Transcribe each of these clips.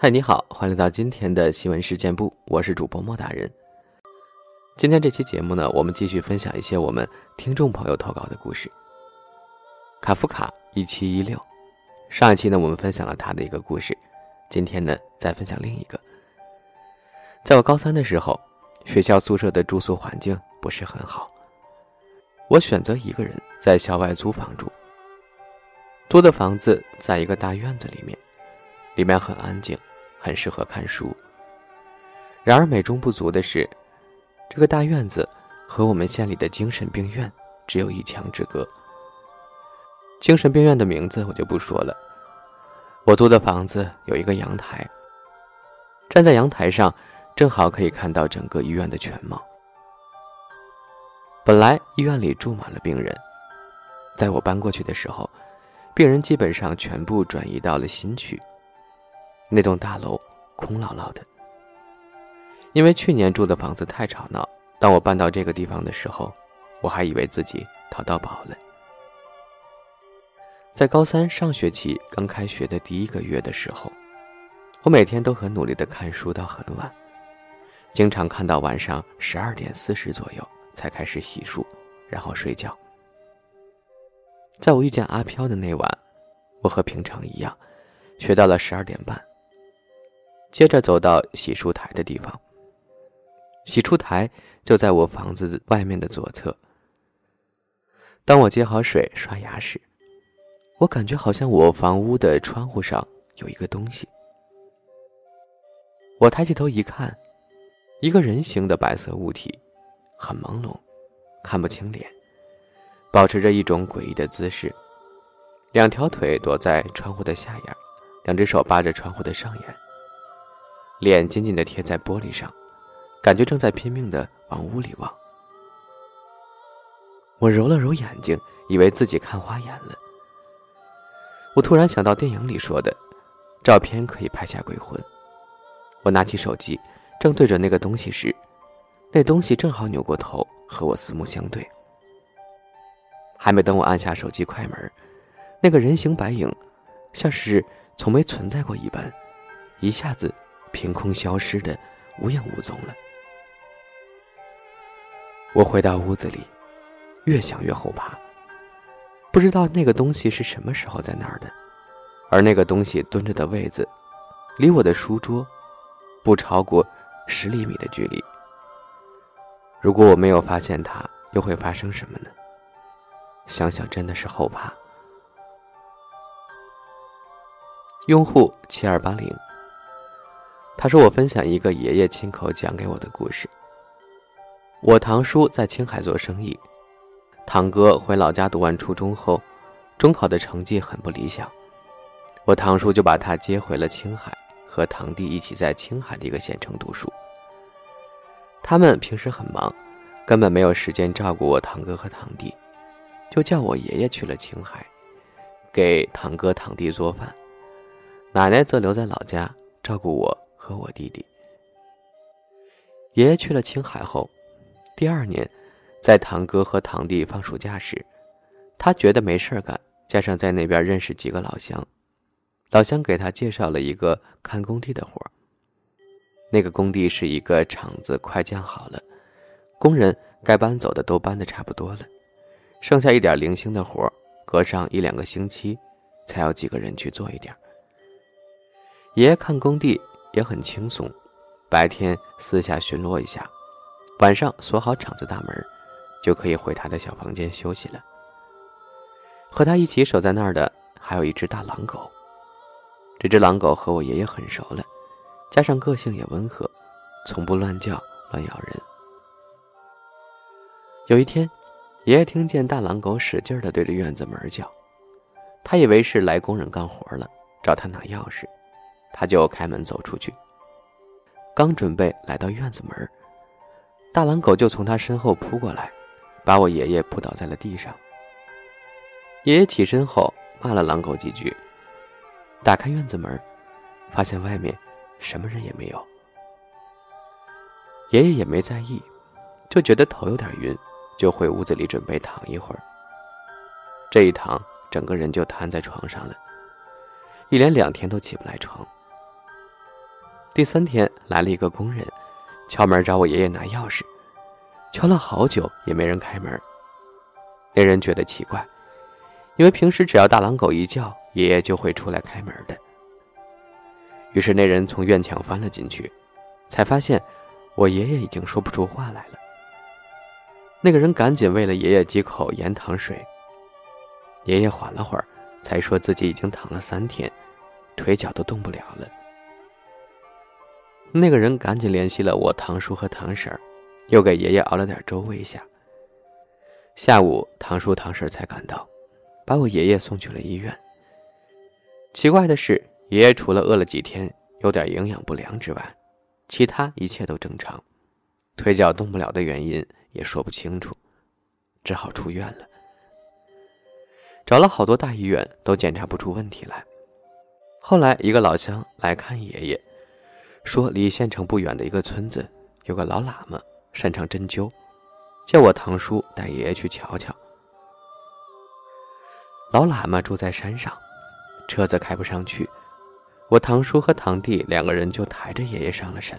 嗨，你好，欢迎来到今天的新闻事件部，我是主播莫大人。今天这期节目呢，我们继续分享一些我们听众朋友投稿的故事。卡夫卡一七一六，上一期呢，我们分享了他的一个故事，今天呢，再分享另一个。在我高三的时候，学校宿舍的住宿环境不是很好，我选择一个人在校外租房住。租的房子在一个大院子里面，里面很安静。很适合看书。然而美中不足的是，这个大院子和我们县里的精神病院只有一墙之隔。精神病院的名字我就不说了。我租的房子有一个阳台，站在阳台上，正好可以看到整个医院的全貌。本来医院里住满了病人，在我搬过去的时候，病人基本上全部转移到了新区。那栋大楼空落落的，因为去年住的房子太吵闹。当我搬到这个地方的时候，我还以为自己淘到宝了。在高三上学期刚开学的第一个月的时候，我每天都很努力的看书到很晚，经常看到晚上十二点四十左右才开始洗漱，然后睡觉。在我遇见阿飘的那晚，我和平常一样，学到了十二点半。接着走到洗漱台的地方。洗漱台就在我房子外面的左侧。当我接好水刷牙时，我感觉好像我房屋的窗户上有一个东西。我抬起头一看，一个人形的白色物体，很朦胧，看不清脸，保持着一种诡异的姿势，两条腿躲在窗户的下沿，两只手扒着窗户的上沿。脸紧紧地贴在玻璃上，感觉正在拼命地往屋里望。我揉了揉眼睛，以为自己看花眼了。我突然想到电影里说的，照片可以拍下鬼魂。我拿起手机，正对着那个东西时，那东西正好扭过头和我四目相对。还没等我按下手机快门，那个人形白影，像是从没存在过一般，一下子。凭空消失的无影无踪了。我回到屋子里，越想越后怕。不知道那个东西是什么时候在那儿的，而那个东西蹲着的位子，离我的书桌不超过十厘米的距离。如果我没有发现它，又会发生什么呢？想想真的是后怕。用户七二八零。他说：“我分享一个爷爷亲口讲给我的故事。我堂叔在青海做生意，堂哥回老家读完初中后，中考的成绩很不理想，我堂叔就把他接回了青海，和堂弟一起在青海的一个县城读书。他们平时很忙，根本没有时间照顾我堂哥和堂弟，就叫我爷爷去了青海，给堂哥堂弟做饭，奶奶则留在老家照顾我。”和我弟弟，爷爷去了青海后，第二年，在堂哥和堂弟放暑假时，他觉得没事干，加上在那边认识几个老乡，老乡给他介绍了一个看工地的活那个工地是一个厂子，快建好了，工人该搬走的都搬的差不多了，剩下一点零星的活隔上一两个星期，才要几个人去做一点。爷爷看工地。也很轻松，白天私下巡逻一下，晚上锁好厂子大门，就可以回他的小房间休息了。和他一起守在那儿的还有一只大狼狗，这只狼狗和我爷爷很熟了，加上个性也温和，从不乱叫乱咬人。有一天，爷爷听见大狼狗使劲的对着院子门叫，他以为是来工人干活了，找他拿钥匙。他就开门走出去，刚准备来到院子门，大狼狗就从他身后扑过来，把我爷爷扑倒在了地上。爷爷起身后骂了狼狗几句，打开院子门，发现外面什么人也没有。爷爷也没在意，就觉得头有点晕，就回屋子里准备躺一会儿。这一躺，整个人就瘫在床上了，一连两天都起不来床。第三天来了一个工人，敲门找我爷爷拿钥匙，敲了好久也没人开门。那人觉得奇怪，因为平时只要大狼狗一叫，爷爷就会出来开门的。于是那人从院墙翻了进去，才发现我爷爷已经说不出话来了。那个人赶紧喂了爷爷几口盐糖水。爷爷缓了会儿，才说自己已经躺了三天，腿脚都动不了了。那个人赶紧联系了我堂叔和堂婶，又给爷爷熬了点粥喂下。下午，堂叔堂婶才赶到，把我爷爷送去了医院。奇怪的是，爷爷除了饿了几天，有点营养不良之外，其他一切都正常，腿脚动不了的原因。也说不清楚，只好出院了。找了好多大医院，都检查不出问题来。后来一个老乡来看爷爷，说离县城不远的一个村子有个老喇嘛擅长针灸，叫我堂叔带爷爷去瞧瞧。老喇嘛住在山上，车子开不上去，我堂叔和堂弟两个人就抬着爷爷上了山。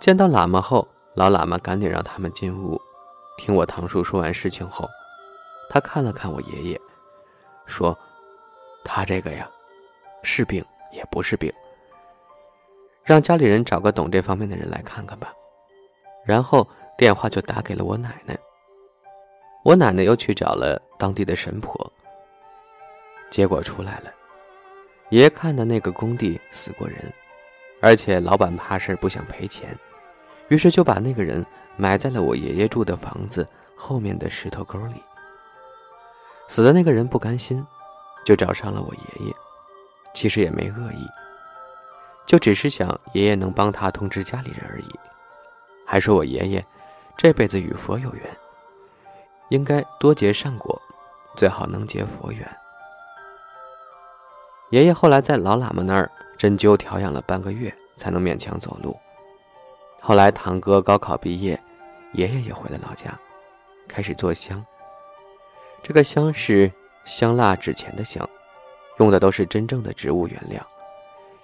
见到喇嘛后。老喇嘛赶紧让他们进屋，听我堂叔说完事情后，他看了看我爷爷，说：“他这个呀，是病也不是病，让家里人找个懂这方面的人来看看吧。”然后电话就打给了我奶奶，我奶奶又去找了当地的神婆。结果出来了，爷爷看的那个工地死过人，而且老板怕事不想赔钱。于是就把那个人埋在了我爷爷住的房子后面的石头沟里。死的那个人不甘心，就找上了我爷爷，其实也没恶意，就只是想爷爷能帮他通知家里人而已，还说我爷爷这辈子与佛有缘，应该多结善果，最好能结佛缘。爷爷后来在老喇嘛那儿针灸调养了半个月，才能勉强走路。后来，堂哥高考毕业，爷爷也回了老家，开始做香。这个香是香蜡纸钱的香，用的都是真正的植物原料，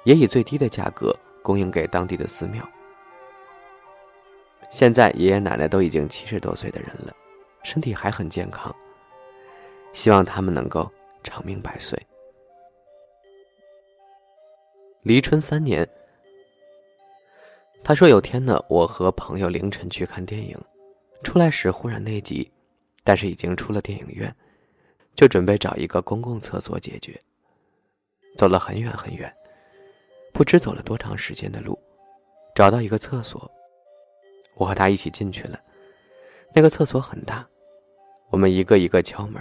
也以最低的价格供应给当地的寺庙。现在爷爷奶奶都已经七十多岁的人了，身体还很健康，希望他们能够长命百岁。离春三年。他说：“有天呢，我和朋友凌晨去看电影，出来时忽然内急，但是已经出了电影院，就准备找一个公共厕所解决。走了很远很远，不知走了多长时间的路，找到一个厕所，我和他一起进去了。那个厕所很大，我们一个一个敲门，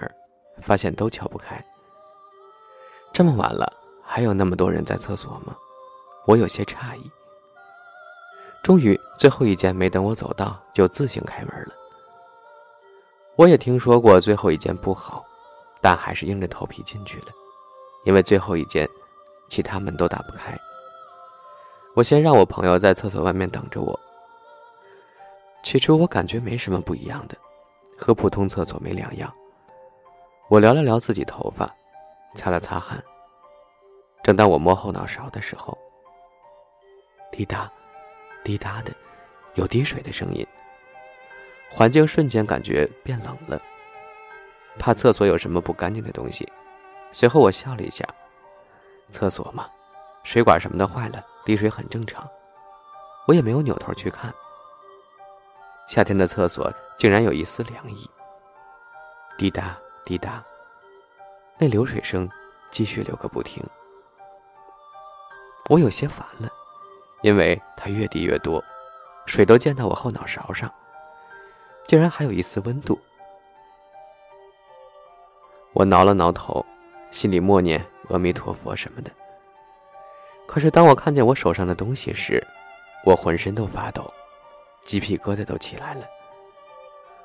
发现都敲不开。这么晚了，还有那么多人在厕所吗？我有些诧异。”终于，最后一间没等我走到，就自行开门了。我也听说过最后一间不好，但还是硬着头皮进去了，因为最后一间，其他门都打不开。我先让我朋友在厕所外面等着我。起初我感觉没什么不一样的，和普通厕所没两样。我撩了撩自己头发，擦了擦汗。正当我摸后脑勺的时候，滴答。滴答的，有滴水的声音。环境瞬间感觉变冷了，怕厕所有什么不干净的东西。随后我笑了一下，厕所嘛，水管什么的坏了，滴水很正常。我也没有扭头去看。夏天的厕所竟然有一丝凉意。滴答滴答，那流水声继续流个不停。我有些烦了。因为它越滴越多，水都溅到我后脑勺上，竟然还有一丝温度。我挠了挠头，心里默念阿弥陀佛什么的。可是当我看见我手上的东西时，我浑身都发抖，鸡皮疙瘩都起来了。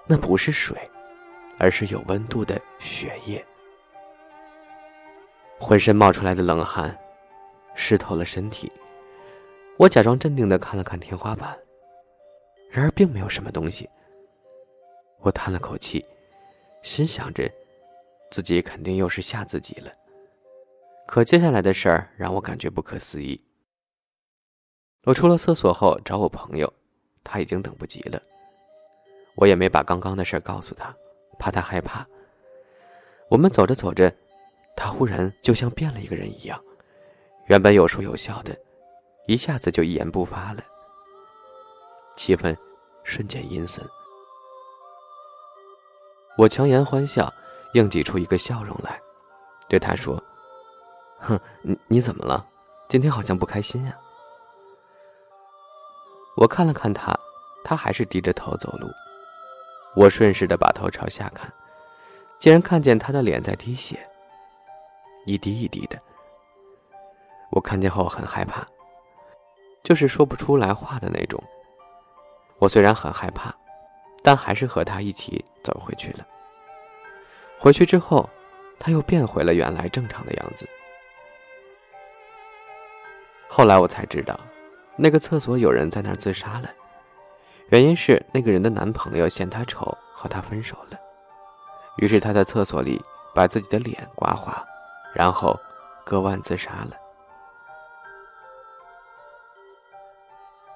那不是水，而是有温度的血液。浑身冒出来的冷汗，湿透了身体。我假装镇定的看了看天花板，然而并没有什么东西。我叹了口气，心想着，自己肯定又是吓自己了。可接下来的事儿让我感觉不可思议。我出了厕所后找我朋友，他已经等不及了。我也没把刚刚的事告诉他，怕他害怕。我们走着走着，他忽然就像变了一个人一样，原本有说有笑的，一下子就一言不发了，气氛瞬间阴森。我强颜欢笑，硬挤出一个笑容来，对他说：“哼，你你怎么了？今天好像不开心呀？”我看了看他，他还是低着头走路。我顺势的把头朝下看，竟然看见他的脸在滴血，一滴一滴的。我看见后很害怕，就是说不出来话的那种。我虽然很害怕，但还是和他一起走回去了。回去之后，他又变回了原来正常的样子。后来我才知道，那个厕所有人在那儿自杀了。原因是那个人的男朋友嫌她丑，和她分手了。于是她在厕所里把自己的脸刮花，然后割腕自杀了。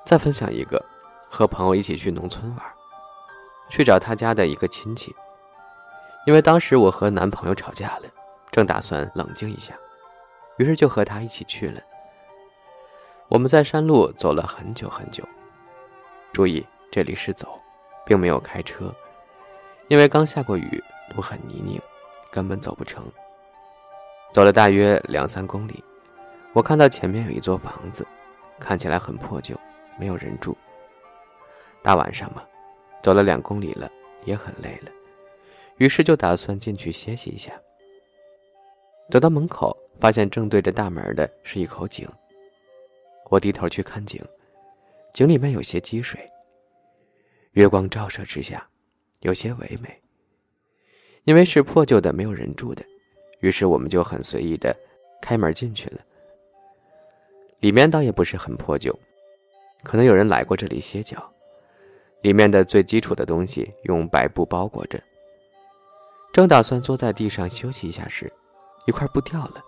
再分享一个，和朋友一起去农村玩，去找他家的一个亲戚。因为当时我和男朋友吵架了，正打算冷静一下，于是就和他一起去了。我们在山路走了很久很久，注意。这里是走，并没有开车，因为刚下过雨，路很泥泞，根本走不成。走了大约两三公里，我看到前面有一座房子，看起来很破旧，没有人住。大晚上嘛，走了两公里了，也很累了，于是就打算进去歇息一下。走到门口，发现正对着大门的是一口井。我低头去看井，井里面有些积水。月光照射之下，有些唯美。因为是破旧的，没有人住的，于是我们就很随意的开门进去了。里面倒也不是很破旧，可能有人来过这里歇脚。里面的最基础的东西用白布包裹着。正打算坐在地上休息一下时，一块布掉了，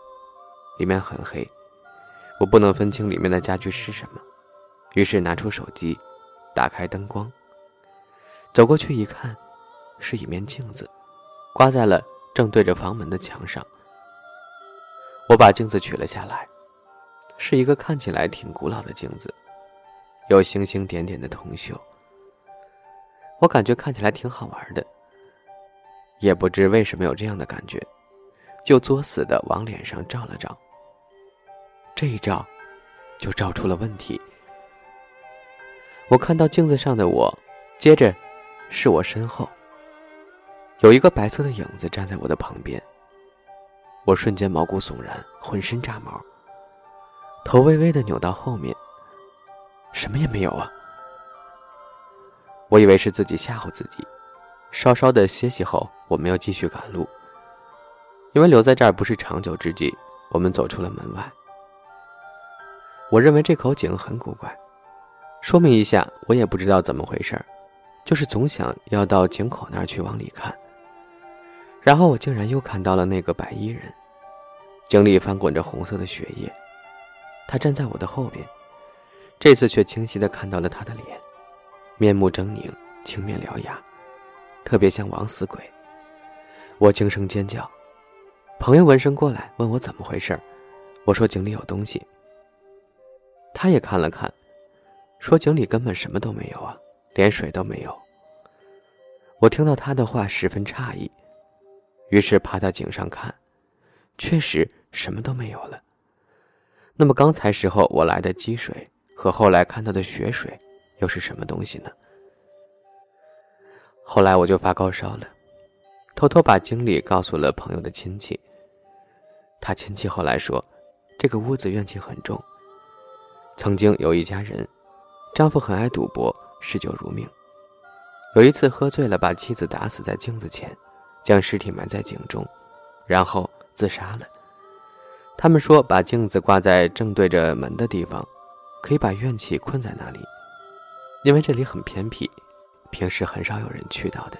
里面很黑，我不能分清里面的家具是什么，于是拿出手机，打开灯光。走过去一看，是一面镜子，挂在了正对着房门的墙上。我把镜子取了下来，是一个看起来挺古老的镜子，有星星点点的铜锈。我感觉看起来挺好玩的，也不知为什么有这样的感觉，就作死的往脸上照了照。这一照，就照出了问题。我看到镜子上的我，接着。是我身后有一个白色的影子站在我的旁边，我瞬间毛骨悚然，浑身炸毛，头微微的扭到后面，什么也没有啊！我以为是自己吓唬自己，稍稍的歇息后，我们又继续赶路，因为留在这儿不是长久之计。我们走出了门外，我认为这口井很古怪，说明一下，我也不知道怎么回事。就是总想要到井口那儿去往里看，然后我竟然又看到了那个白衣人，井里翻滚着红色的血液，他站在我的后边，这次却清晰的看到了他的脸，面目狰狞，青面獠牙，特别像枉死鬼。我惊声尖叫，朋友闻声过来问我怎么回事我说井里有东西。他也看了看，说井里根本什么都没有啊。连水都没有。我听到他的话，十分诧异，于是爬到井上看，确实什么都没有了。那么刚才时候我来的积水和后来看到的血水，又是什么东西呢？后来我就发高烧了，偷偷把经历告诉了朋友的亲戚。他亲戚后来说，这个屋子怨气很重。曾经有一家人，丈夫很爱赌博。嗜酒如命，有一次喝醉了，把妻子打死在镜子前，将尸体埋在井中，然后自杀了。他们说，把镜子挂在正对着门的地方，可以把怨气困在那里，因为这里很偏僻，平时很少有人去到的。